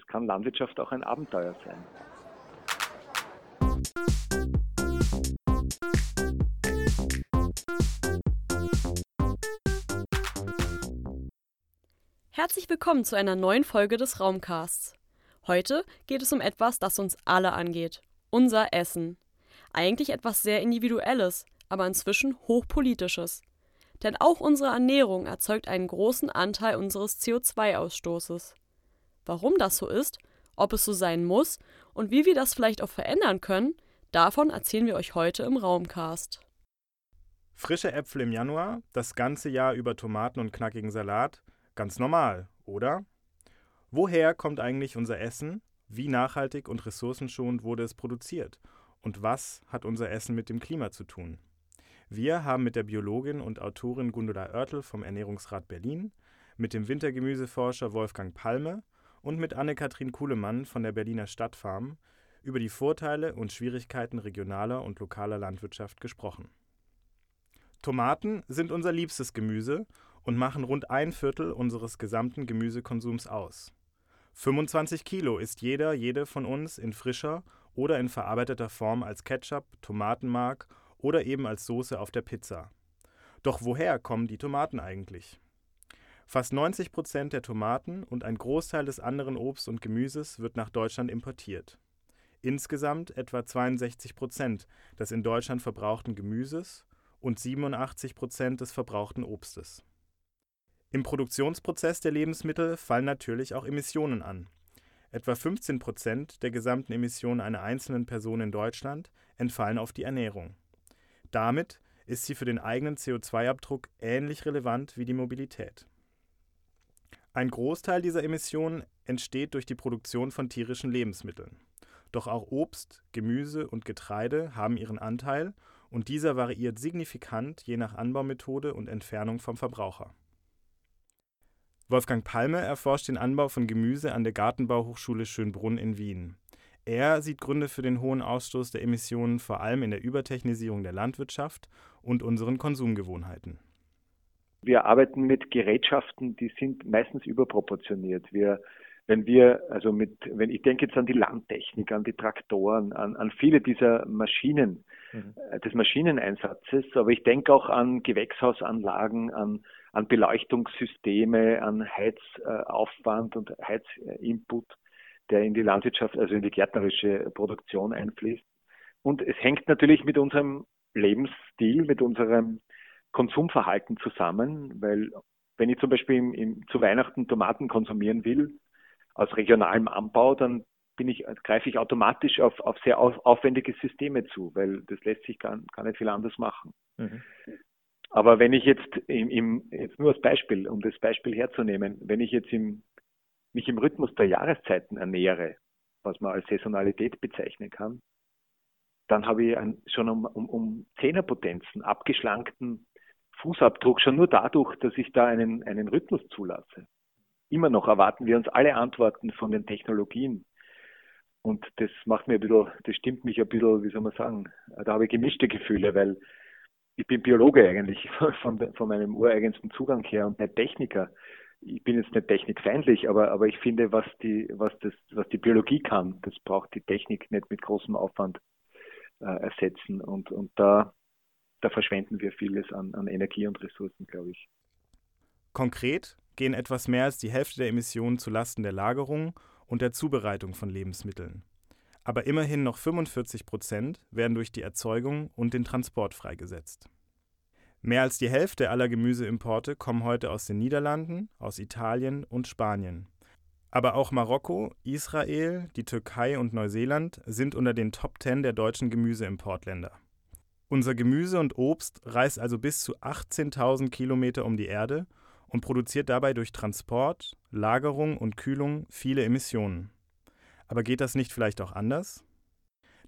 es kann Landwirtschaft auch ein Abenteuer sein. Herzlich willkommen zu einer neuen Folge des Raumcasts. Heute geht es um etwas, das uns alle angeht. Unser Essen. Eigentlich etwas sehr Individuelles, aber inzwischen hochpolitisches. Denn auch unsere Ernährung erzeugt einen großen Anteil unseres CO2-Ausstoßes. Warum das so ist, ob es so sein muss und wie wir das vielleicht auch verändern können, davon erzählen wir euch heute im Raumcast. Frische Äpfel im Januar, das ganze Jahr über Tomaten und knackigen Salat, ganz normal, oder? Woher kommt eigentlich unser Essen? Wie nachhaltig und ressourcenschonend wurde es produziert? Und was hat unser Essen mit dem Klima zu tun? Wir haben mit der Biologin und Autorin Gundula Oertel vom Ernährungsrat Berlin, mit dem Wintergemüseforscher Wolfgang Palme und mit Anne-Kathrin Kuhlemann von der Berliner Stadtfarm über die Vorteile und Schwierigkeiten regionaler und lokaler Landwirtschaft gesprochen. Tomaten sind unser liebstes Gemüse und machen rund ein Viertel unseres gesamten Gemüsekonsums aus. 25 Kilo ist jeder, jede von uns in frischer oder in verarbeiteter Form als Ketchup, Tomatenmark oder eben als Soße auf der Pizza. Doch woher kommen die Tomaten eigentlich? Fast 90 Prozent der Tomaten und ein Großteil des anderen Obst und Gemüses wird nach Deutschland importiert. Insgesamt etwa 62 Prozent des in Deutschland verbrauchten Gemüses und 87 Prozent des verbrauchten Obstes. Im Produktionsprozess der Lebensmittel fallen natürlich auch Emissionen an. Etwa 15 Prozent der gesamten Emissionen einer einzelnen Person in Deutschland entfallen auf die Ernährung. Damit ist sie für den eigenen CO2-Abdruck ähnlich relevant wie die Mobilität. Ein Großteil dieser Emissionen entsteht durch die Produktion von tierischen Lebensmitteln. Doch auch Obst, Gemüse und Getreide haben ihren Anteil und dieser variiert signifikant je nach Anbaumethode und Entfernung vom Verbraucher. Wolfgang Palme erforscht den Anbau von Gemüse an der Gartenbauhochschule Schönbrunn in Wien. Er sieht Gründe für den hohen Ausstoß der Emissionen vor allem in der Übertechnisierung der Landwirtschaft und unseren Konsumgewohnheiten. Wir arbeiten mit Gerätschaften, die sind meistens überproportioniert. Wir, wenn wir, also mit, wenn ich denke jetzt an die Landtechnik, an die Traktoren, an, an viele dieser Maschinen, mhm. Äh, des Maschineneinsatzes, aber ich denke auch an Gewächshausanlagen, an, an Beleuchtungssysteme, an Heizaufwand und Heizinput der in die Landwirtschaft, also in die gärtnerische Produktion einfließt. Und es hängt natürlich mit unserem Lebensstil, mit unserem Konsumverhalten zusammen, weil wenn ich zum Beispiel im, im, zu Weihnachten Tomaten konsumieren will, aus regionalem Anbau, dann bin ich, greife ich automatisch auf, auf sehr auf, aufwendige Systeme zu, weil das lässt sich gar, gar nicht viel anders machen. Mhm. Aber wenn ich jetzt im, im, jetzt nur als Beispiel, um das Beispiel herzunehmen, wenn ich jetzt im mich im Rhythmus der Jahreszeiten ernähre, was man als Saisonalität bezeichnen kann, dann habe ich einen, schon um, um, um Zehnerpotenzen abgeschlankten Fußabdruck, schon nur dadurch, dass ich da einen, einen Rhythmus zulasse. Immer noch erwarten wir uns alle Antworten von den Technologien. Und das macht mir ein bisschen, das stimmt mich ein bisschen, wie soll man sagen, da habe ich gemischte Gefühle, weil ich bin Biologe eigentlich von, von meinem ureigensten Zugang her und nicht Techniker ich bin jetzt nicht technikfeindlich, aber, aber ich finde, was die, was das, was die Biologie kann, das braucht die Technik nicht mit großem Aufwand äh, ersetzen. Und, und da, da verschwenden wir vieles an, an Energie und Ressourcen, glaube ich. Konkret gehen etwas mehr als die Hälfte der Emissionen zulasten der Lagerung und der Zubereitung von Lebensmitteln. Aber immerhin noch 45 Prozent werden durch die Erzeugung und den Transport freigesetzt. Mehr als die Hälfte aller Gemüseimporte kommen heute aus den Niederlanden, aus Italien und Spanien. Aber auch Marokko, Israel, die Türkei und Neuseeland sind unter den Top 10 der deutschen Gemüseimportländer. Unser Gemüse und Obst reist also bis zu 18.000 Kilometer um die Erde und produziert dabei durch Transport, Lagerung und Kühlung viele Emissionen. Aber geht das nicht vielleicht auch anders?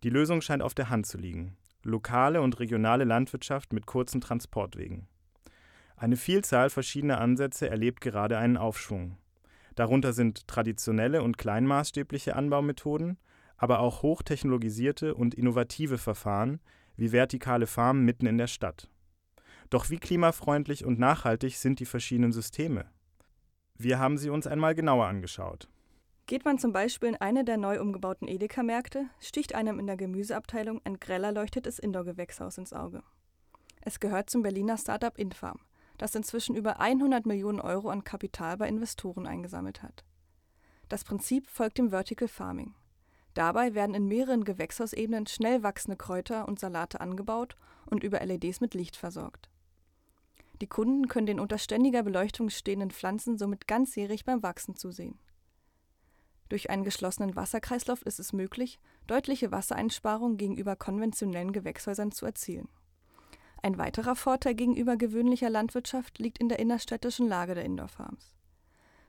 Die Lösung scheint auf der Hand zu liegen lokale und regionale Landwirtschaft mit kurzen Transportwegen. Eine Vielzahl verschiedener Ansätze erlebt gerade einen Aufschwung. Darunter sind traditionelle und kleinmaßstäbliche Anbaumethoden, aber auch hochtechnologisierte und innovative Verfahren wie vertikale Farmen mitten in der Stadt. Doch wie klimafreundlich und nachhaltig sind die verschiedenen Systeme? Wir haben sie uns einmal genauer angeschaut. Geht man zum Beispiel in eine der neu umgebauten Edeka-Märkte, sticht einem in der Gemüseabteilung ein grell erleuchtetes Indoor-Gewächshaus ins Auge. Es gehört zum Berliner Startup Infarm, das inzwischen über 100 Millionen Euro an Kapital bei Investoren eingesammelt hat. Das Prinzip folgt dem Vertical Farming. Dabei werden in mehreren Gewächshausebenen schnell wachsende Kräuter und Salate angebaut und über LEDs mit Licht versorgt. Die Kunden können den unter ständiger Beleuchtung stehenden Pflanzen somit ganzjährig beim Wachsen zusehen. Durch einen geschlossenen Wasserkreislauf ist es möglich, deutliche Wassereinsparungen gegenüber konventionellen Gewächshäusern zu erzielen. Ein weiterer Vorteil gegenüber gewöhnlicher Landwirtschaft liegt in der innerstädtischen Lage der Indoor Farms.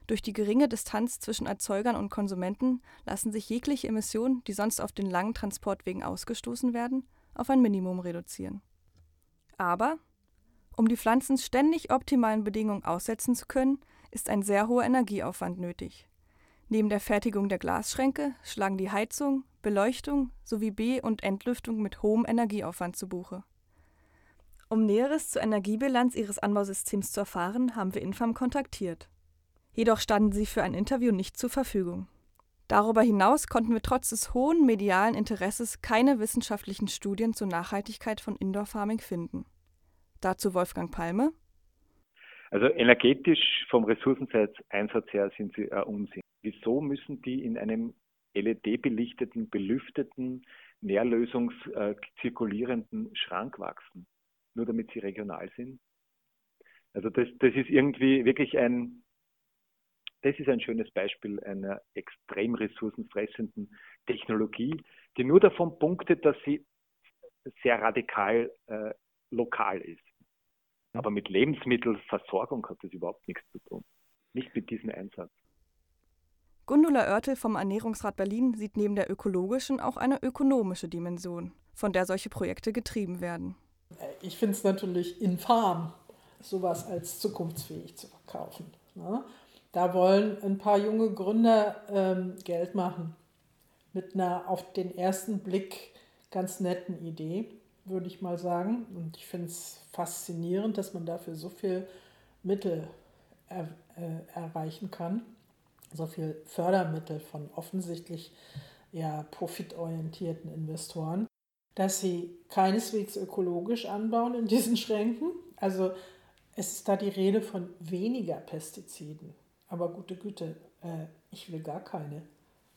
Durch die geringe Distanz zwischen Erzeugern und Konsumenten lassen sich jegliche Emissionen, die sonst auf den langen Transportwegen ausgestoßen werden, auf ein Minimum reduzieren. Aber um die Pflanzen ständig optimalen Bedingungen aussetzen zu können, ist ein sehr hoher Energieaufwand nötig. Neben der Fertigung der Glasschränke schlagen die Heizung, Beleuchtung sowie B- und Entlüftung mit hohem Energieaufwand zu Buche. Um Näheres zur Energiebilanz ihres Anbausystems zu erfahren, haben wir Infam kontaktiert. Jedoch standen sie für ein Interview nicht zur Verfügung. Darüber hinaus konnten wir trotz des hohen medialen Interesses keine wissenschaftlichen Studien zur Nachhaltigkeit von Indoor Farming finden. Dazu Wolfgang Palme. Also energetisch vom Ressourceneinsatz her sind sie ein Unsinn. Wieso müssen die in einem LED-belichteten, belüfteten, nährlösungszirkulierenden äh, Schrank wachsen? Nur damit sie regional sind? Also das, das ist irgendwie wirklich ein, das ist ein schönes Beispiel einer extrem ressourcenfressenden Technologie, die nur davon punktet, dass sie sehr radikal äh, lokal ist. Aber mit Lebensmittelversorgung hat das überhaupt nichts zu tun. Nicht mit diesem Einsatz. Gundula Oertel vom Ernährungsrat Berlin sieht neben der ökologischen auch eine ökonomische Dimension, von der solche Projekte getrieben werden. Ich finde es natürlich infam, sowas als zukunftsfähig zu verkaufen. Ne? Da wollen ein paar junge Gründer ähm, Geld machen mit einer auf den ersten Blick ganz netten Idee, würde ich mal sagen. Und ich finde es faszinierend, dass man dafür so viel Mittel er, äh, erreichen kann, so viel Fördermittel von offensichtlich ja, profitorientierten Investoren, dass sie keineswegs ökologisch anbauen in diesen Schränken. Also es ist da die Rede von weniger Pestiziden. Aber gute Güte, äh, ich will gar keine.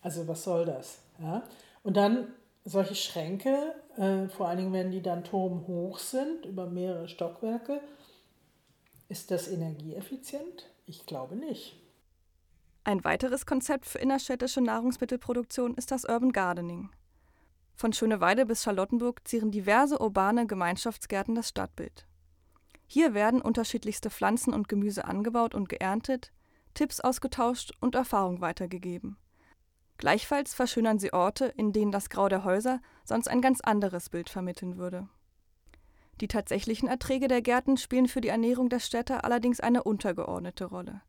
Also was soll das? Ja? Und dann solche Schränke, äh, vor allen Dingen, wenn die dann turmhoch sind, über mehrere Stockwerke, ist das energieeffizient? Ich glaube nicht. Ein weiteres Konzept für innerstädtische Nahrungsmittelproduktion ist das Urban Gardening. Von Schöneweide bis Charlottenburg zieren diverse urbane Gemeinschaftsgärten das Stadtbild. Hier werden unterschiedlichste Pflanzen und Gemüse angebaut und geerntet, Tipps ausgetauscht und Erfahrung weitergegeben. Gleichfalls verschönern sie Orte, in denen das Grau der Häuser sonst ein ganz anderes Bild vermitteln würde. Die tatsächlichen Erträge der Gärten spielen für die Ernährung der Städter allerdings eine untergeordnete Rolle.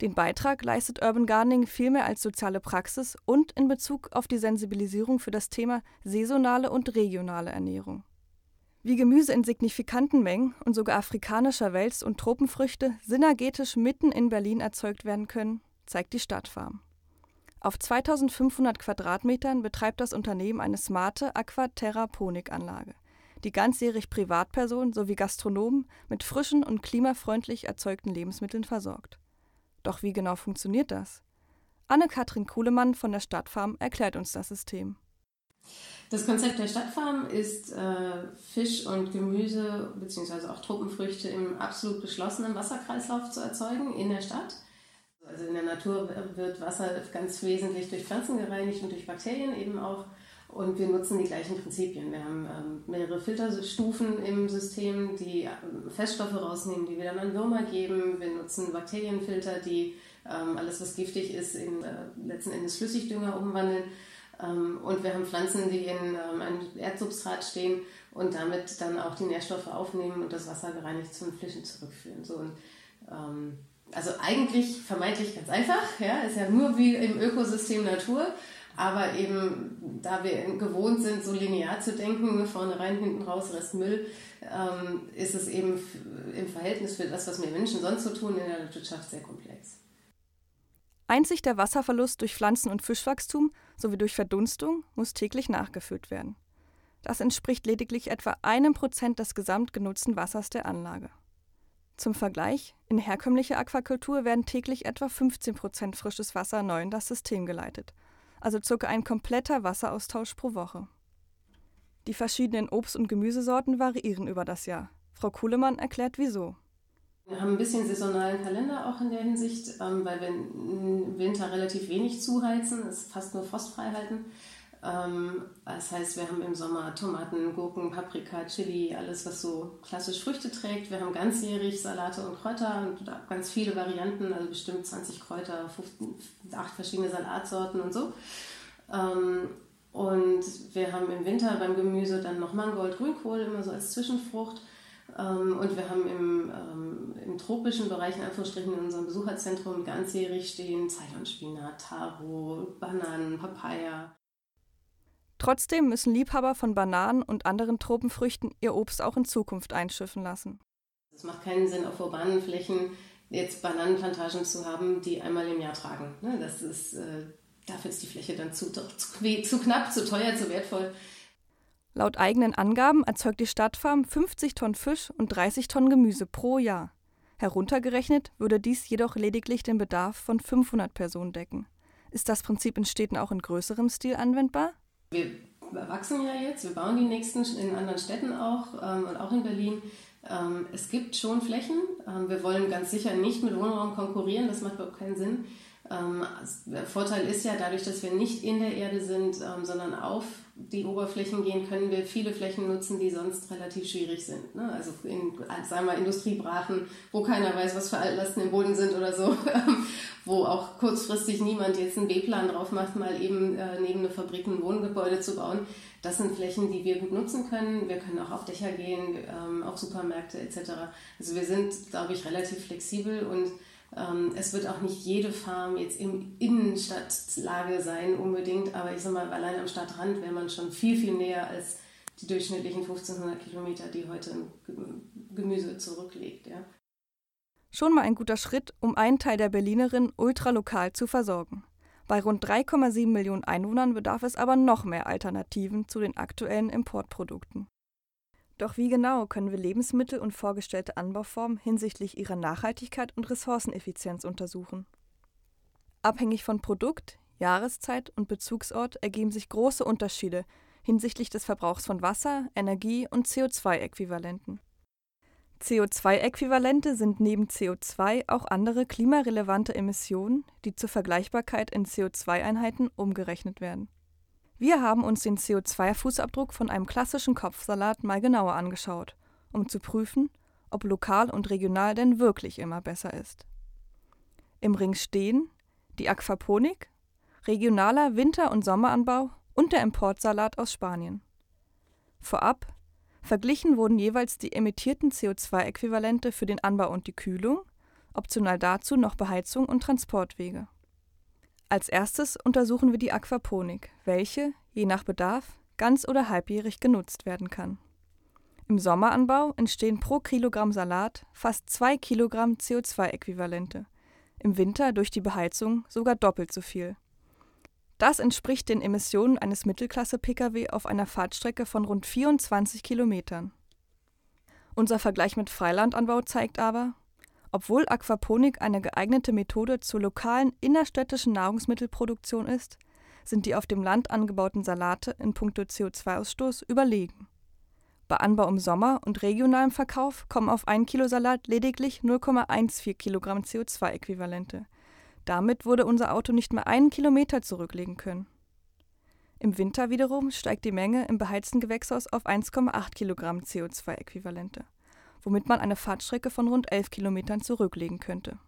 Den Beitrag leistet Urban Gardening vielmehr als soziale Praxis und in Bezug auf die Sensibilisierung für das Thema saisonale und regionale Ernährung. Wie Gemüse in signifikanten Mengen und sogar afrikanischer Wels- und Tropenfrüchte synergetisch mitten in Berlin erzeugt werden können, zeigt die Stadtfarm. Auf 2500 Quadratmetern betreibt das Unternehmen eine smarte Aquaterraponik-Anlage, die ganzjährig Privatpersonen sowie Gastronomen mit frischen und klimafreundlich erzeugten Lebensmitteln versorgt. Doch wie genau funktioniert das? Anne-Kathrin Kuhlemann von der Stadtfarm erklärt uns das System. Das Konzept der Stadtfarm ist äh, Fisch und Gemüse bzw. auch Tropenfrüchte im absolut beschlossenen Wasserkreislauf zu erzeugen in der Stadt. Also in der Natur wird Wasser ganz wesentlich durch Pflanzen gereinigt und durch Bakterien eben auch. Und wir nutzen die gleichen Prinzipien. Wir haben ähm, mehrere Filterstufen im System, die ähm, Feststoffe rausnehmen, die wir dann an Würmer geben. Wir nutzen Bakterienfilter, die ähm, alles, was giftig ist, in äh, letzten Endes Flüssigdünger umwandeln. Ähm, und wir haben Pflanzen, die in ähm, einem Erdsubstrat stehen und damit dann auch die Nährstoffe aufnehmen und das Wasser gereinigt zu den Flüssen zurückführen. So, und, ähm, also eigentlich vermeintlich ganz einfach, ja, ist ja nur wie im Ökosystem Natur, aber eben da wir gewohnt sind, so linear zu denken, vorne rein, hinten raus, Rest Müll, ähm, ist es eben im Verhältnis für das, was wir Menschen sonst so tun in der Landwirtschaft, sehr komplex. Einzig der Wasserverlust durch Pflanzen- und Fischwachstum sowie durch Verdunstung muss täglich nachgefüllt werden. Das entspricht lediglich etwa einem Prozent des gesamt genutzten Wassers der Anlage. Zum Vergleich, in herkömmlicher Aquakultur werden täglich etwa 15 Prozent frisches Wasser neu in das System geleitet, also circa ein kompletter Wasseraustausch pro Woche. Die verschiedenen Obst- und Gemüsesorten variieren über das Jahr. Frau Kuhlemann erklärt wieso. Wir haben ein bisschen saisonalen Kalender auch in der Hinsicht, ähm, weil wir im Winter relativ wenig zuheizen, es fast nur frostfrei halten. Ähm, das heißt, wir haben im Sommer Tomaten, Gurken, Paprika, Chili, alles, was so klassisch Früchte trägt. Wir haben ganzjährig Salate und Kräuter und ganz viele Varianten, also bestimmt 20 Kräuter, 15, 8 verschiedene Salatsorten und so. Ähm, und wir haben im Winter beim Gemüse dann noch Mangold, Grünkohl, immer so als Zwischenfrucht. Ähm, und wir haben im, ähm, im tropischen Bereich, in Anführungsstrichen, in unserem Besucherzentrum ganzjährig stehen Ceylon-Spinat, Taro, Bananen, Papaya. Trotzdem müssen Liebhaber von Bananen und anderen Tropenfrüchten ihr Obst auch in Zukunft einschiffen lassen. Es macht keinen Sinn, auf urbanen Flächen jetzt Bananenplantagen zu haben, die einmal im Jahr tragen. Ne, das ist, äh, dafür ist die Fläche dann zu, zu, zu knapp, zu teuer, zu wertvoll. Laut eigenen Angaben erzeugt die Stadtfarm 50 Tonnen Fisch und 30 Tonnen Gemüse pro Jahr. Heruntergerechnet würde dies jedoch lediglich den Bedarf von 500 Personen decken. Ist das Prinzip in Städten auch in größerem Stil anwendbar? Wir wachsen ja jetzt, wir bauen die nächsten in anderen Städten auch ähm, und auch in Berlin. Ähm, es gibt schon Flächen. Ähm, wir wollen ganz sicher nicht mit Wohnraum konkurrieren, das macht überhaupt keinen Sinn. Ähm, der Vorteil ist ja, dadurch, dass wir nicht in der Erde sind, ähm, sondern auf die Oberflächen gehen, können wir viele Flächen nutzen, die sonst relativ schwierig sind. Ne? Also in, sagen wir, Industriebrachen, wo keiner weiß, was für Altlasten im Boden sind oder so, wo auch kurzfristig niemand jetzt einen B-Plan drauf macht, mal eben äh, neben eine Fabrik ein Wohngebäude zu bauen. Das sind Flächen, die wir gut nutzen können. Wir können auch auf Dächer gehen, ähm, auf Supermärkte etc. Also wir sind, glaube ich, relativ flexibel und es wird auch nicht jede Farm jetzt in Innenstadtlage sein unbedingt, aber ich sag mal, allein am Stadtrand wäre man schon viel, viel näher als die durchschnittlichen 1500 Kilometer, die heute Gemüse zurücklegt. Ja. Schon mal ein guter Schritt, um einen Teil der Berlinerin ultralokal zu versorgen. Bei rund 3,7 Millionen Einwohnern bedarf es aber noch mehr Alternativen zu den aktuellen Importprodukten. Doch wie genau können wir Lebensmittel und vorgestellte Anbauformen hinsichtlich ihrer Nachhaltigkeit und Ressourceneffizienz untersuchen? Abhängig von Produkt, Jahreszeit und Bezugsort ergeben sich große Unterschiede hinsichtlich des Verbrauchs von Wasser, Energie und CO2-Äquivalenten. CO2-Äquivalente sind neben CO2 auch andere klimarelevante Emissionen, die zur Vergleichbarkeit in CO2-Einheiten umgerechnet werden. Wir haben uns den CO2-Fußabdruck von einem klassischen Kopfsalat mal genauer angeschaut, um zu prüfen, ob lokal und regional denn wirklich immer besser ist. Im Ring stehen die Aquaponik, regionaler Winter- und Sommeranbau und der Importsalat aus Spanien. Vorab verglichen wurden jeweils die emittierten CO2-Äquivalente für den Anbau und die Kühlung, optional dazu noch Beheizung und Transportwege. Als erstes untersuchen wir die Aquaponik, welche, je nach Bedarf, ganz oder halbjährig genutzt werden kann. Im Sommeranbau entstehen pro Kilogramm Salat fast zwei Kilogramm CO2-Äquivalente, im Winter durch die Beheizung sogar doppelt so viel. Das entspricht den Emissionen eines Mittelklasse-Pkw auf einer Fahrtstrecke von rund 24 Kilometern. Unser Vergleich mit Freilandanbau zeigt aber, obwohl Aquaponik eine geeignete Methode zur lokalen innerstädtischen Nahrungsmittelproduktion ist, sind die auf dem Land angebauten Salate in puncto CO2-Ausstoß überlegen. Bei Anbau im Sommer und regionalem Verkauf kommen auf ein Kilo Salat lediglich 0,14 Kilogramm CO2-Äquivalente. Damit würde unser Auto nicht mehr einen Kilometer zurücklegen können. Im Winter wiederum steigt die Menge im beheizten Gewächshaus auf 1,8 Kilogramm CO2-Äquivalente womit man eine Fahrtstrecke von rund 11 Kilometern zurücklegen könnte.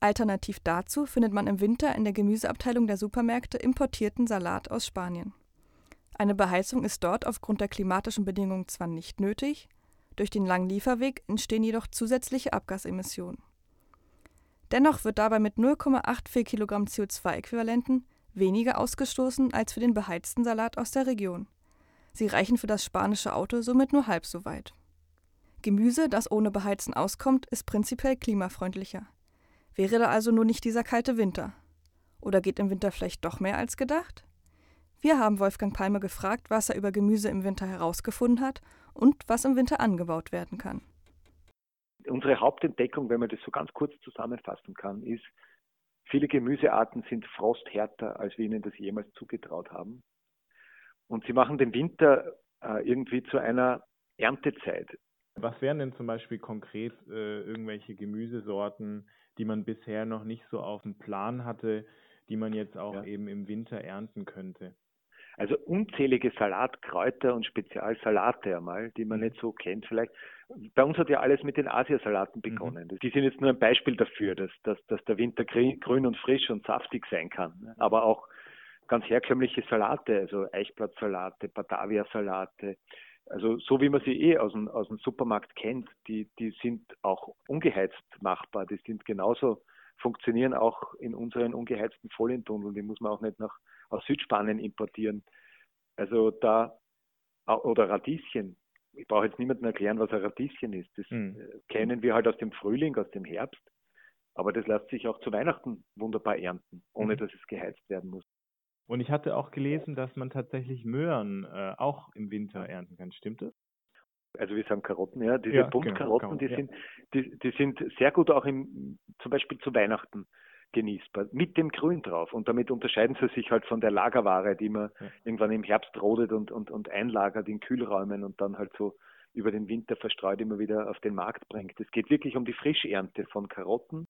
Alternativ dazu findet man im Winter in der Gemüseabteilung der Supermärkte importierten Salat aus Spanien. Eine Beheizung ist dort aufgrund der klimatischen Bedingungen zwar nicht nötig, durch den langen Lieferweg entstehen jedoch zusätzliche Abgasemissionen. Dennoch wird dabei mit 0,84 Kilogramm CO2-Äquivalenten weniger ausgestoßen als für den beheizten Salat aus der Region. Sie reichen für das spanische Auto somit nur halb so weit. Gemüse, das ohne Beheizen auskommt, ist prinzipiell klimafreundlicher. Wäre da also nur nicht dieser kalte Winter? Oder geht im Winter vielleicht doch mehr als gedacht? Wir haben Wolfgang Palmer gefragt, was er über Gemüse im Winter herausgefunden hat und was im Winter angebaut werden kann. Unsere Hauptentdeckung, wenn man das so ganz kurz zusammenfassen kann, ist, viele Gemüsearten sind frosthärter, als wir ihnen das jemals zugetraut haben. Und sie machen den Winter äh, irgendwie zu einer Erntezeit. Was wären denn zum Beispiel konkret äh, irgendwelche Gemüsesorten, die man bisher noch nicht so auf dem Plan hatte, die man jetzt auch ja. eben im Winter ernten könnte? Also unzählige Salatkräuter und Spezialsalate einmal, die man mhm. nicht so kennt vielleicht. Bei uns hat ja alles mit den Asiasalaten mhm. begonnen. Mhm. Die sind jetzt nur ein Beispiel dafür, dass, dass, dass der Winter grün und frisch und saftig sein kann. Aber auch ganz herkömmliche Salate, also Eichblattsalate, Batavia-Salate, also so wie man sie eh aus dem, aus dem Supermarkt kennt, die, die sind auch ungeheizt machbar. Die sind genauso, funktionieren auch in unseren ungeheizten Folientunneln. Die muss man auch nicht nach, aus Südspanien importieren. Also da, oder Radieschen. Ich brauche jetzt niemandem erklären, was ein Radieschen ist. Das mhm. kennen wir halt aus dem Frühling, aus dem Herbst. Aber das lässt sich auch zu Weihnachten wunderbar ernten, ohne mhm. dass es geheizt werden muss. Und ich hatte auch gelesen, dass man tatsächlich Möhren äh, auch im Winter ernten kann. Stimmt das? Also wir sagen Karotten, ja. Diese ja, Buntkarotten, genau, die ja. sind, die, die sind sehr gut auch im, zum Beispiel zu Weihnachten genießbar, mit dem Grün drauf. Und damit unterscheiden sie sich halt von der Lagerware, die man ja. irgendwann im Herbst rodet und, und, und einlagert in Kühlräumen und dann halt so über den Winter verstreut immer wieder auf den Markt bringt. Es geht wirklich um die Frischernte von Karotten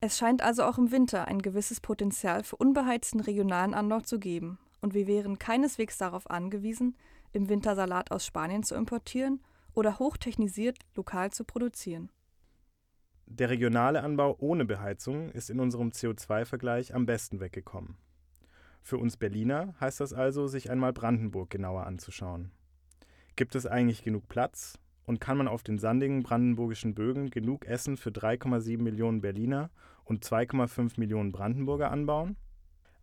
es scheint also auch im Winter ein gewisses Potenzial für unbeheizten regionalen Anbau zu geben, und wir wären keineswegs darauf angewiesen, im Winter Salat aus Spanien zu importieren oder hochtechnisiert lokal zu produzieren. Der regionale Anbau ohne Beheizung ist in unserem CO2-Vergleich am besten weggekommen. Für uns Berliner heißt das also, sich einmal Brandenburg genauer anzuschauen. Gibt es eigentlich genug Platz und kann man auf den sandigen brandenburgischen Bögen genug Essen für 3,7 Millionen Berliner und 2,5 Millionen Brandenburger anbauen?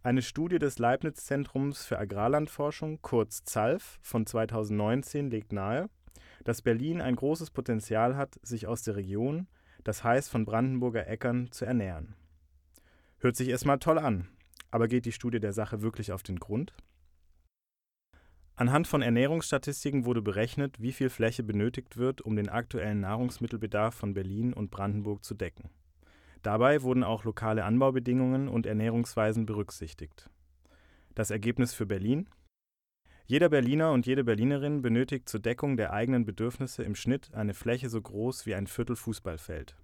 Eine Studie des Leibniz-Zentrums für Agrarlandforschung, kurz ZALF, von 2019 legt nahe, dass Berlin ein großes Potenzial hat, sich aus der Region, das heißt von Brandenburger Äckern, zu ernähren. Hört sich erstmal toll an, aber geht die Studie der Sache wirklich auf den Grund? Anhand von Ernährungsstatistiken wurde berechnet, wie viel Fläche benötigt wird, um den aktuellen Nahrungsmittelbedarf von Berlin und Brandenburg zu decken. Dabei wurden auch lokale Anbaubedingungen und Ernährungsweisen berücksichtigt. Das Ergebnis für Berlin? Jeder Berliner und jede Berlinerin benötigt zur Deckung der eigenen Bedürfnisse im Schnitt eine Fläche so groß wie ein Viertel Fußballfeld.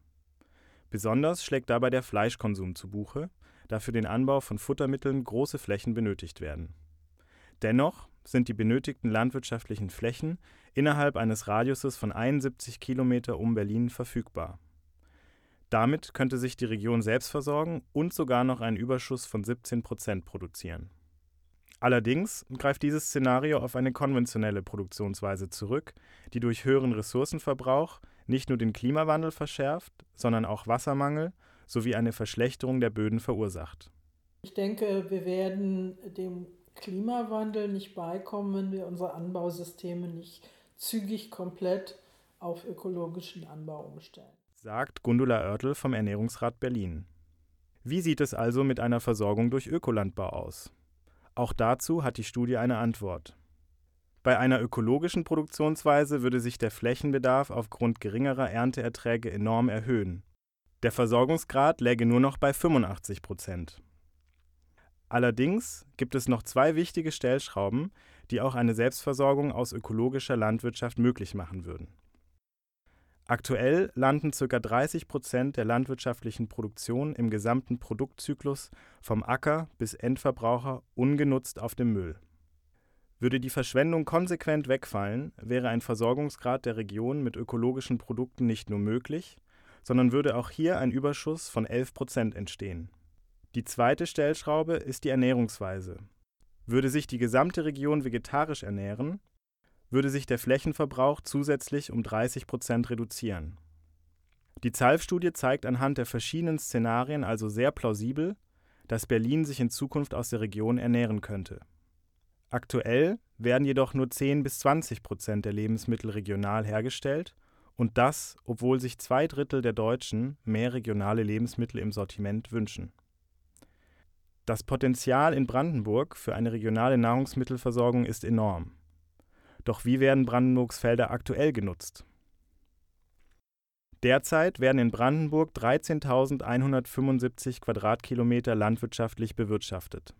Besonders schlägt dabei der Fleischkonsum zu Buche, da für den Anbau von Futtermitteln große Flächen benötigt werden. Dennoch sind die benötigten landwirtschaftlichen Flächen innerhalb eines Radiuses von 71 Kilometer um Berlin verfügbar. Damit könnte sich die Region selbst versorgen und sogar noch einen Überschuss von 17 Prozent produzieren. Allerdings greift dieses Szenario auf eine konventionelle Produktionsweise zurück, die durch höheren Ressourcenverbrauch nicht nur den Klimawandel verschärft, sondern auch Wassermangel sowie eine Verschlechterung der Böden verursacht. Ich denke, wir werden dem Klimawandel nicht beikommen, wenn wir unsere Anbausysteme nicht zügig komplett auf ökologischen Anbau umstellen. Sagt Gundula Oertel vom Ernährungsrat Berlin. Wie sieht es also mit einer Versorgung durch Ökolandbau aus? Auch dazu hat die Studie eine Antwort. Bei einer ökologischen Produktionsweise würde sich der Flächenbedarf aufgrund geringerer Ernteerträge enorm erhöhen. Der Versorgungsgrad läge nur noch bei 85 Prozent. Allerdings gibt es noch zwei wichtige Stellschrauben, die auch eine Selbstversorgung aus ökologischer Landwirtschaft möglich machen würden. Aktuell landen ca. 30 Prozent der landwirtschaftlichen Produktion im gesamten Produktzyklus vom Acker bis Endverbraucher ungenutzt auf dem Müll. Würde die Verschwendung konsequent wegfallen, wäre ein Versorgungsgrad der Region mit ökologischen Produkten nicht nur möglich, sondern würde auch hier ein Überschuss von 11 Prozent entstehen die zweite Stellschraube ist die Ernährungsweise. Würde sich die gesamte Region vegetarisch ernähren, würde sich der Flächenverbrauch zusätzlich um 30 Prozent reduzieren. Die ZALF-Studie zeigt anhand der verschiedenen Szenarien also sehr plausibel, dass Berlin sich in Zukunft aus der Region ernähren könnte. Aktuell werden jedoch nur 10 bis 20 Prozent der Lebensmittel regional hergestellt Und das, obwohl sich zwei Drittel der Deutschen mehr regionale Lebensmittel im Sortiment wünschen. Das Potenzial in Brandenburg für eine regionale Nahrungsmittelversorgung ist enorm. Doch wie werden Brandenburgs Felder aktuell genutzt? Derzeit werden in Brandenburg 13.175 Quadratkilometer landwirtschaftlich bewirtschaftet.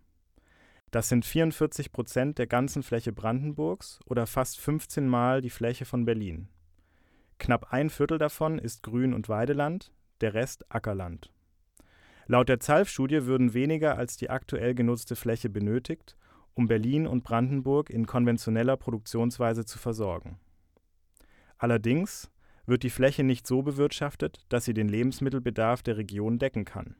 Das sind 44 Prozent der ganzen Fläche Brandenburgs oder fast 15 Mal die Fläche von Berlin. Knapp ein Viertel davon ist Grün- und Weideland, der Rest Ackerland. Laut der ZALF-Studie würden weniger als die aktuell genutzte Fläche benötigt, um Berlin und Brandenburg in konventioneller Produktionsweise zu versorgen. Allerdings wird die Fläche nicht so bewirtschaftet, dass sie den Lebensmittelbedarf der Region decken kann.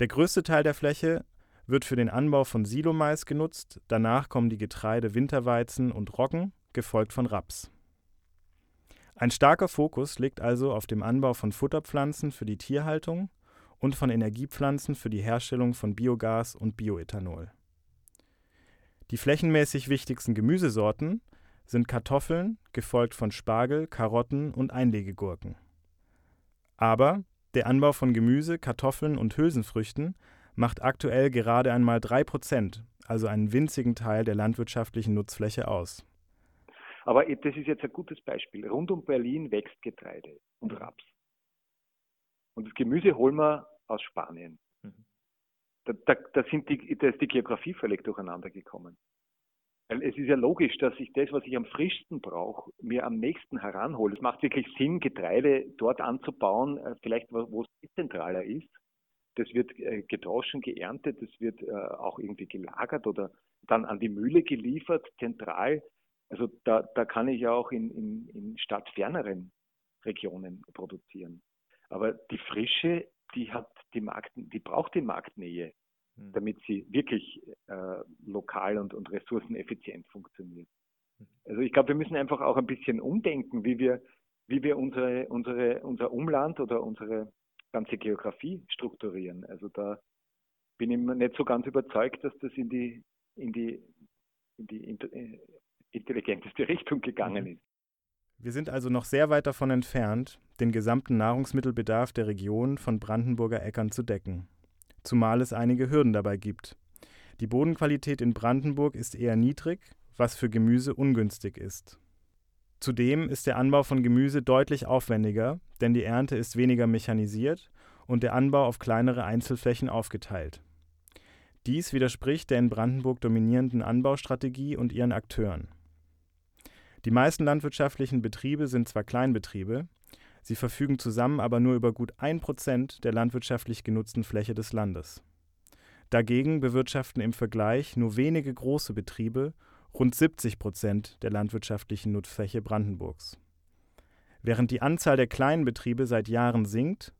Der größte Teil der Fläche wird für den Anbau von Silomais genutzt, danach kommen die Getreide Winterweizen und Roggen, gefolgt von Raps. Ein starker Fokus liegt also auf dem Anbau von Futterpflanzen für die Tierhaltung und von Energiepflanzen für die Herstellung von Biogas und Bioethanol. Die flächenmäßig wichtigsten Gemüsesorten sind Kartoffeln, gefolgt von Spargel, Karotten und Einlegegurken. Aber der Anbau von Gemüse, Kartoffeln und Hülsenfrüchten macht aktuell gerade einmal 3 Prozent, also einen winzigen Teil der landwirtschaftlichen Nutzfläche aus. Aber das ist jetzt ein gutes Beispiel. Rund um Berlin wächst Getreide und Raps. Und das Gemüse holen wir aus Spanien. Mhm. Da, da, da, sind die, da ist die Geografie völlig durcheinander gekommen. Weil es ist ja logisch, dass ich das, was ich am frischsten brauche, mir am nächsten heranhole. Es macht wirklich Sinn, Getreide dort anzubauen, äh, vielleicht wo es dezentraler ist. Das wird äh, gedroschen, geerntet, das wird äh, auch irgendwie gelagert oder dann an die Mühle geliefert, zentral. Also da, da kann ich ja auch in, in, in stadtferneren Regionen produzieren. Aber die Frische, die hat die Markt, die braucht die Marktnähe. Hm. damit sie wirklich äh, lokal und, und ressourceneffizient funktioniert. Hm. Also ich glaube, wir müssen einfach auch ein bisschen umdenken, wie wir, wie wir unsere, unsere, unser Umland oder unsere ganze Geografie strukturieren. Also da bin ich mir nicht so ganz überzeugt, dass das in die, in die, in die äh, intelligenteste Richtung gegangen mhm. ist. Wir sind also noch sehr weit davon entfernt, den gesamten Nahrungsmittelbedarf der Region von Brandenburger Äckern zu decken zumal es einige Hürden dabei gibt. Die Bodenqualität in Brandenburg ist eher niedrig, was für Gemüse ungünstig ist. Zudem ist der Anbau von Gemüse deutlich aufwendiger, denn die Ernte ist weniger mechanisiert und der Anbau auf kleinere Einzelflächen aufgeteilt. Dies widerspricht der in Brandenburg dominierenden Anbaustrategie und ihren Akteuren. Die meisten landwirtschaftlichen Betriebe sind zwar Kleinbetriebe, Sie verfügen zusammen aber nur über gut ein Prozent der landwirtschaftlich genutzten Fläche des Landes. Dagegen bewirtschaften im Vergleich nur wenige große Betriebe rund 70 Prozent der landwirtschaftlichen Nutzfläche Brandenburgs. Während die Anzahl der kleinen Betriebe seit Jahren sinkt,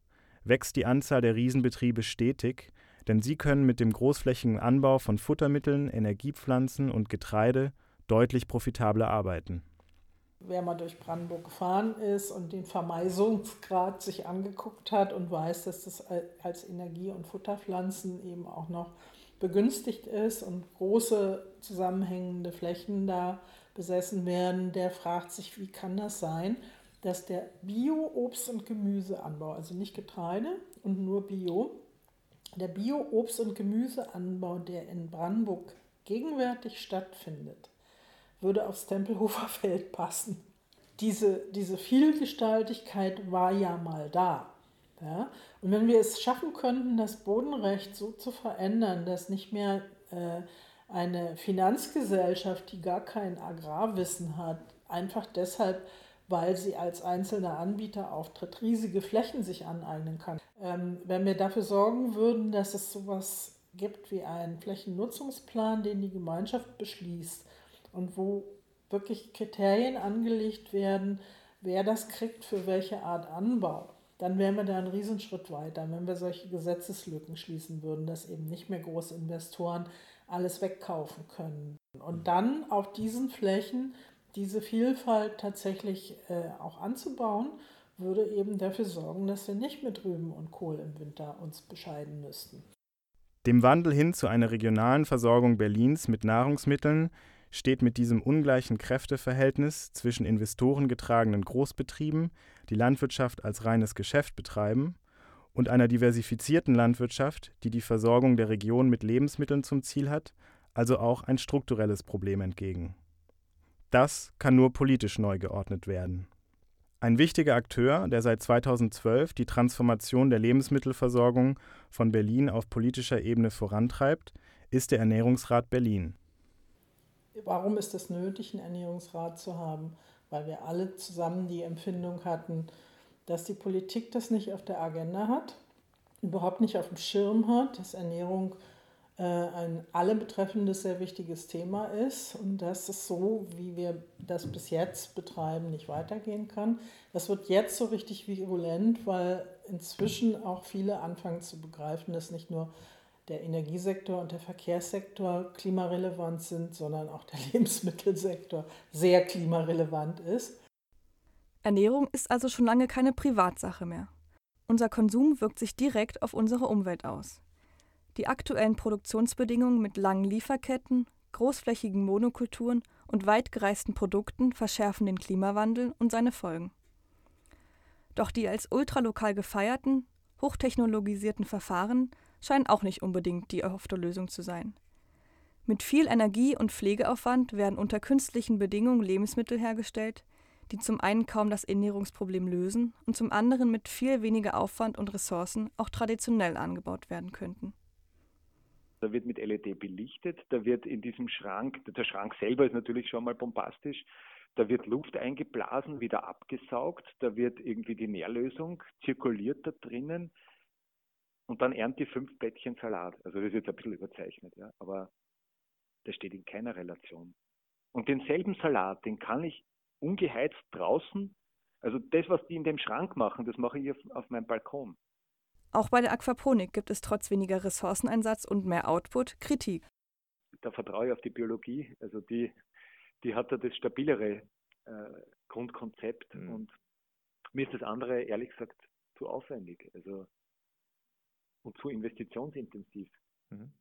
wächst die Anzahl der Riesenbetriebe stetig, denn sie können mit dem großflächigen Anbau von Futtermitteln, Energiepflanzen und Getreide deutlich profitabler arbeiten wer mal durch Brandenburg gefahren ist und den Vermeisungsgrad sich angeguckt hat und weiß, dass das als Energie- und Futterpflanzen eben auch noch begünstigt ist und große zusammenhängende Flächen da besessen werden, der fragt sich, wie kann das sein, dass der Bio-Obst- und Gemüseanbau, also nicht Getreide und nur Bio, der Bio-Obst- und Gemüseanbau, der in Brandenburg gegenwärtig stattfindet, würde aufs Tempelhofer Feld passen. Diese, diese Vielgestaltigkeit war ja mal da. Ja? Und wenn wir es schaffen könnten, das Bodenrecht so zu verändern, dass nicht mehr äh, eine Finanzgesellschaft, die gar kein Agrarwissen hat, einfach deshalb, weil sie als einzelner Anbieter auftritt, riesige Flächen sich aneignen kann. Ähm, wenn wir dafür sorgen würden, dass es sowas gibt wie einen Flächennutzungsplan, den die Gemeinschaft beschließt, und wo wirklich Kriterien angelegt werden, wer das kriegt für welche Art Anbau, dann wären wir da einen Riesenschritt weiter, wenn wir solche Gesetzeslücken schließen würden, dass eben nicht mehr große Investoren alles wegkaufen können. Und dann auf diesen Flächen diese Vielfalt tatsächlich äh, auch anzubauen, würde eben dafür sorgen, dass wir nicht mit Rüben und Kohl im Winter uns bescheiden müssten. Dem Wandel hin zu einer regionalen Versorgung Berlins mit Nahrungsmitteln steht mit diesem ungleichen Kräfteverhältnis zwischen investorengetragenen Großbetrieben, die Landwirtschaft als reines Geschäft betreiben, und einer diversifizierten Landwirtschaft, die die Versorgung der Region mit Lebensmitteln zum Ziel hat, also auch ein strukturelles Problem entgegen. Das kann nur politisch neu geordnet werden. Ein wichtiger Akteur, der seit 2012 die Transformation der Lebensmittelversorgung von Berlin auf politischer Ebene vorantreibt, ist der Ernährungsrat Berlin. Warum ist es nötig, einen Ernährungsrat zu haben? Weil wir alle zusammen die Empfindung hatten, dass die Politik das nicht auf der Agenda hat, überhaupt nicht auf dem Schirm hat, dass Ernährung äh, ein alle betreffendes, sehr wichtiges Thema ist und dass es so, wie wir das bis jetzt betreiben, nicht weitergehen kann. Das wird jetzt so richtig virulent, weil inzwischen auch viele anfangen zu begreifen, dass nicht nur der Energiesektor und der Verkehrssektor klimarelevant sind, sondern auch der Lebensmittelsektor sehr klimarelevant ist. Ernährung ist also schon lange keine Privatsache mehr. Unser Konsum wirkt sich direkt auf unsere Umwelt aus. Die aktuellen Produktionsbedingungen mit langen Lieferketten, großflächigen Monokulturen und weit gereisten Produkten verschärfen den Klimawandel und seine Folgen. Doch die als ultralokal gefeierten, hochtechnologisierten Verfahren scheinen auch nicht unbedingt die erhoffte Lösung zu sein. Mit viel Energie und Pflegeaufwand werden unter künstlichen Bedingungen Lebensmittel hergestellt, die zum einen kaum das Ernährungsproblem lösen und zum anderen mit viel weniger Aufwand und Ressourcen auch traditionell angebaut werden könnten. Da wird mit LED belichtet, da wird in diesem Schrank, der Schrank selber ist natürlich schon mal bombastisch, da wird Luft eingeblasen, wieder abgesaugt, da wird irgendwie die Nährlösung zirkuliert da drinnen und dann ernte ich fünf Blättchen Salat. Also das ist jetzt ein bisschen überzeichnet, ja, aber das steht in keiner Relation. Und denselben Salat, den kann ich ungeheizt draußen. Also das, was die in dem Schrank machen, das mache ich auf, auf meinem Balkon. Auch bei der Aquaponik gibt es trotz weniger Ressourceneinsatz und mehr Output Kritik. Da vertraue ich auf die Biologie. Also die, die hat da das stabilere äh, Grundkonzept mhm. und mir ist das andere ehrlich gesagt zu aufwendig also, und zu investitionsintensiv. Mhm.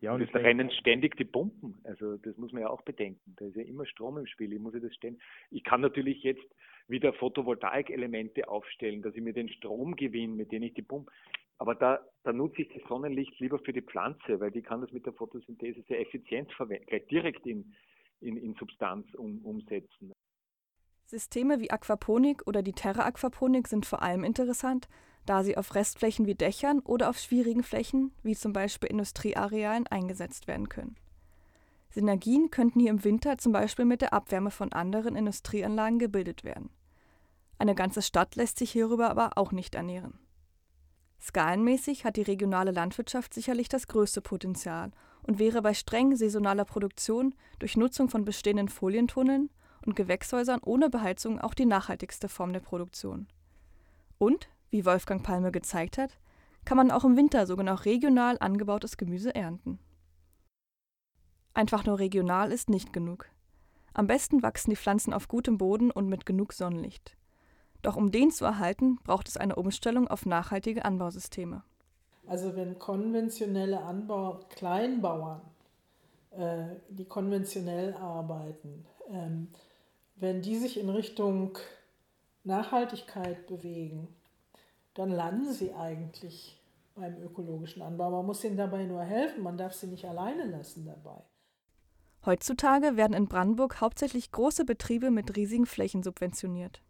Ja, und es rennen ständig die Pumpen. Also das muss man ja auch bedenken. Da ist ja immer Strom im Spiel. Ich muss ja das ständig. Ich kann natürlich jetzt wieder Photovoltaik-Elemente aufstellen, dass ich mir den Strom gewinne, mit dem ich die Pumpe. Aber da, da nutze ich das Sonnenlicht lieber für die Pflanze, weil die kann das mit der Photosynthese sehr effizient verwenden, gleich direkt in, in, in Substanz um, umsetzen. Systeme wie Aquaponik oder die Terra-Aquaponik sind vor allem interessant, da sie auf Restflächen wie Dächern oder auf schwierigen Flächen, wie zum Beispiel Industriearealen, eingesetzt werden können. Synergien könnten hier im Winter zum Beispiel mit der Abwärme von anderen Industrieanlagen gebildet werden. Eine ganze Stadt lässt sich hierüber aber auch nicht ernähren. Skalenmäßig hat die regionale Landwirtschaft sicherlich das größte Potenzial und wäre bei streng saisonaler Produktion durch Nutzung von bestehenden Folientunneln und Gewächshäusern ohne Beheizung auch die nachhaltigste Form der Produktion. Und wie Wolfgang Palme gezeigt hat, kann man auch im Winter sogar noch regional angebautes Gemüse ernten. Einfach nur regional ist nicht genug. Am besten wachsen die Pflanzen auf gutem Boden und mit genug Sonnenlicht. Doch um den zu erhalten, braucht es eine Umstellung auf nachhaltige Anbausysteme. Also wenn konventionelle Anbau Kleinbauern, äh, die konventionell arbeiten, ähm, wenn die sich in Richtung Nachhaltigkeit bewegen, dann landen sie eigentlich beim ökologischen Anbau. Man muss ihnen dabei nur helfen, man darf sie nicht alleine lassen dabei. Heutzutage werden in Brandenburg hauptsächlich große Betriebe mit riesigen Flächen subventioniert.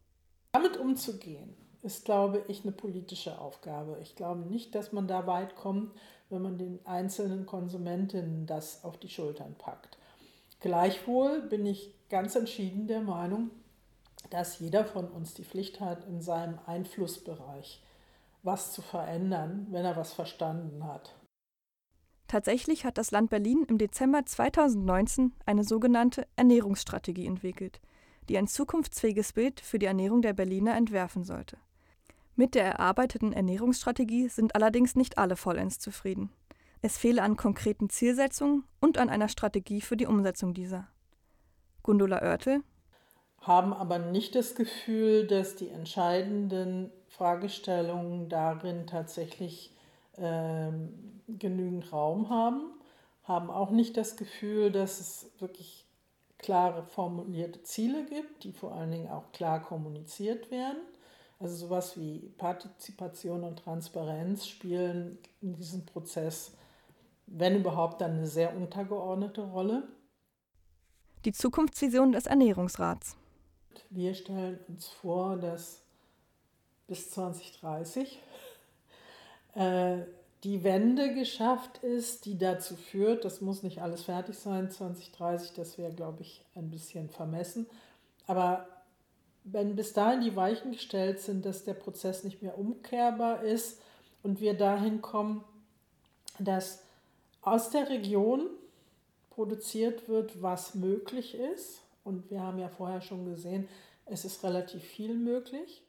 Damit umzugehen, ist, glaube ich, eine politische Aufgabe. Ich glaube nicht, dass man da weit kommt, wenn man den einzelnen Konsumentinnen das auf die Schultern packt. Gleichwohl bin ich ganz entschieden der Meinung, dass jeder von uns die Pflicht hat, in seinem Einflussbereich was zu verändern, wenn er was verstanden hat. Tatsächlich hat das Land Berlin im Dezember 2019 eine sogenannte Ernährungsstrategie entwickelt, die ein zukunftsfähiges Bild für die Ernährung der Berliner entwerfen sollte. Mit der erarbeiteten Ernährungsstrategie sind allerdings nicht alle vollends zufrieden. Es fehle an konkreten Zielsetzungen und an einer Strategie für die Umsetzung dieser. Gundula Oertel haben aber nicht das Gefühl, dass die entscheidenden Fragestellungen darin tatsächlich ähm, genügend Raum haben, haben auch nicht das Gefühl, dass es wirklich klare formulierte Ziele gibt, die vor allen Dingen auch klar kommuniziert werden. Also sowas wie Partizipation und Transparenz spielen in diesem Prozess, wenn überhaupt, dann eine sehr untergeordnete Rolle. Die Zukunftsvision des Ernährungsrats. Wir stellen uns vor, dass bis 2030 äh, die Wende geschafft ist, die dazu führt, das muss nicht alles fertig sein, 2030, das wäre, glaube ich, ein bisschen vermessen. Aber wenn bis dahin die Weichen gestellt sind, dass der Prozess nicht mehr umkehrbar ist und wir dahin kommen, dass aus der Region produziert wird, was möglich ist. Und wir haben ja vorher schon gesehen, es ist relativ viel möglich.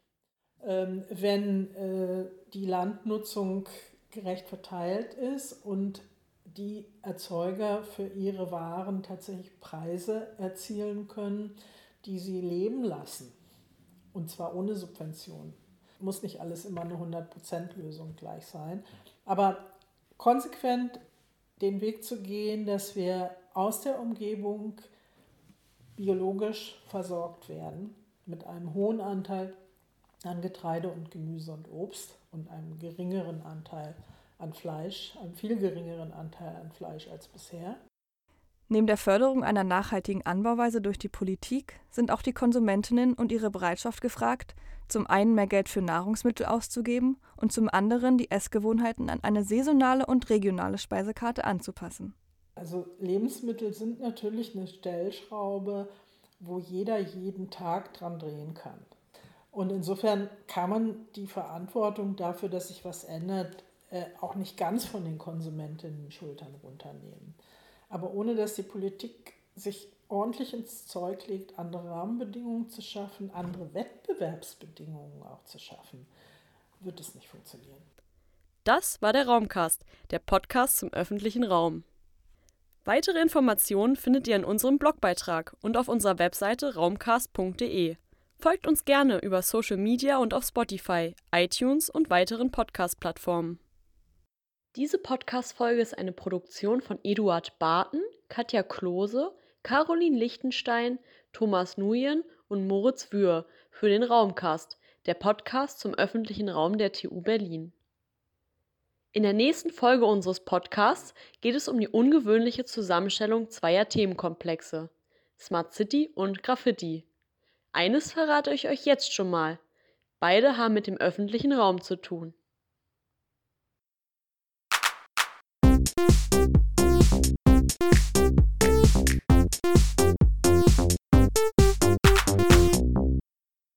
Ähm, wenn äh, die Landnutzung gerecht verteilt ist und die Erzeuger für ihre Waren tatsächlich Preise erzielen können, die sie leben lassen. Und zwar ohne Subvention. Muss nicht alles immer eine 100%-Lösung gleich sein. Aber konsequent den Weg zu gehen, dass wir aus der Umgebung biologisch versorgt werden, mit einem hohen Anteil an Getreide und Gemüse und Obst und einem geringeren Anteil an Fleisch, einem viel geringeren Anteil an Fleisch als bisher. Neben der Förderung einer nachhaltigen Anbauweise durch die Politik sind auch die Konsumentinnen und ihre Bereitschaft gefragt, zum einen mehr Geld für Nahrungsmittel auszugeben und zum anderen die Essgewohnheiten an eine saisonale und regionale Speisekarte anzupassen. Also Lebensmittel sind natürlich eine Stellschraube, wo jeder jeden Tag dran drehen kann. Und insofern kann man die Verantwortung dafür, dass sich was ändert, äh, auch nicht ganz von den Konsumentinnen Schultern runternehmen. Aber ohne dass die Politik sich ordentlich ins Zeug legt, andere Rahmenbedingungen zu schaffen, andere Wettbewerbsbedingungen auch zu schaffen, wird es nicht funktionieren. Das war der Raumcast, der Podcast zum öffentlichen Raum. Weitere Informationen findet ihr in unserem Blogbeitrag und auf unserer Webseite raumcast.de. Folgt uns gerne über Social Media und auf Spotify, iTunes und weiteren Podcast-Plattformen. Diese Podcast-Folge ist eine Produktion von Eduard Barton, Katja Klose, Caroline Lichtenstein, Thomas Nuyen und Moritz Wühr für den Raumcast, der Podcast zum öffentlichen Raum der TU Berlin. In der nächsten Folge unseres Podcasts geht es um die ungewöhnliche Zusammenstellung zweier Themenkomplexe: Smart City und Graffiti. Eines verrate ich euch jetzt schon mal. Beide haben mit dem öffentlichen Raum zu tun.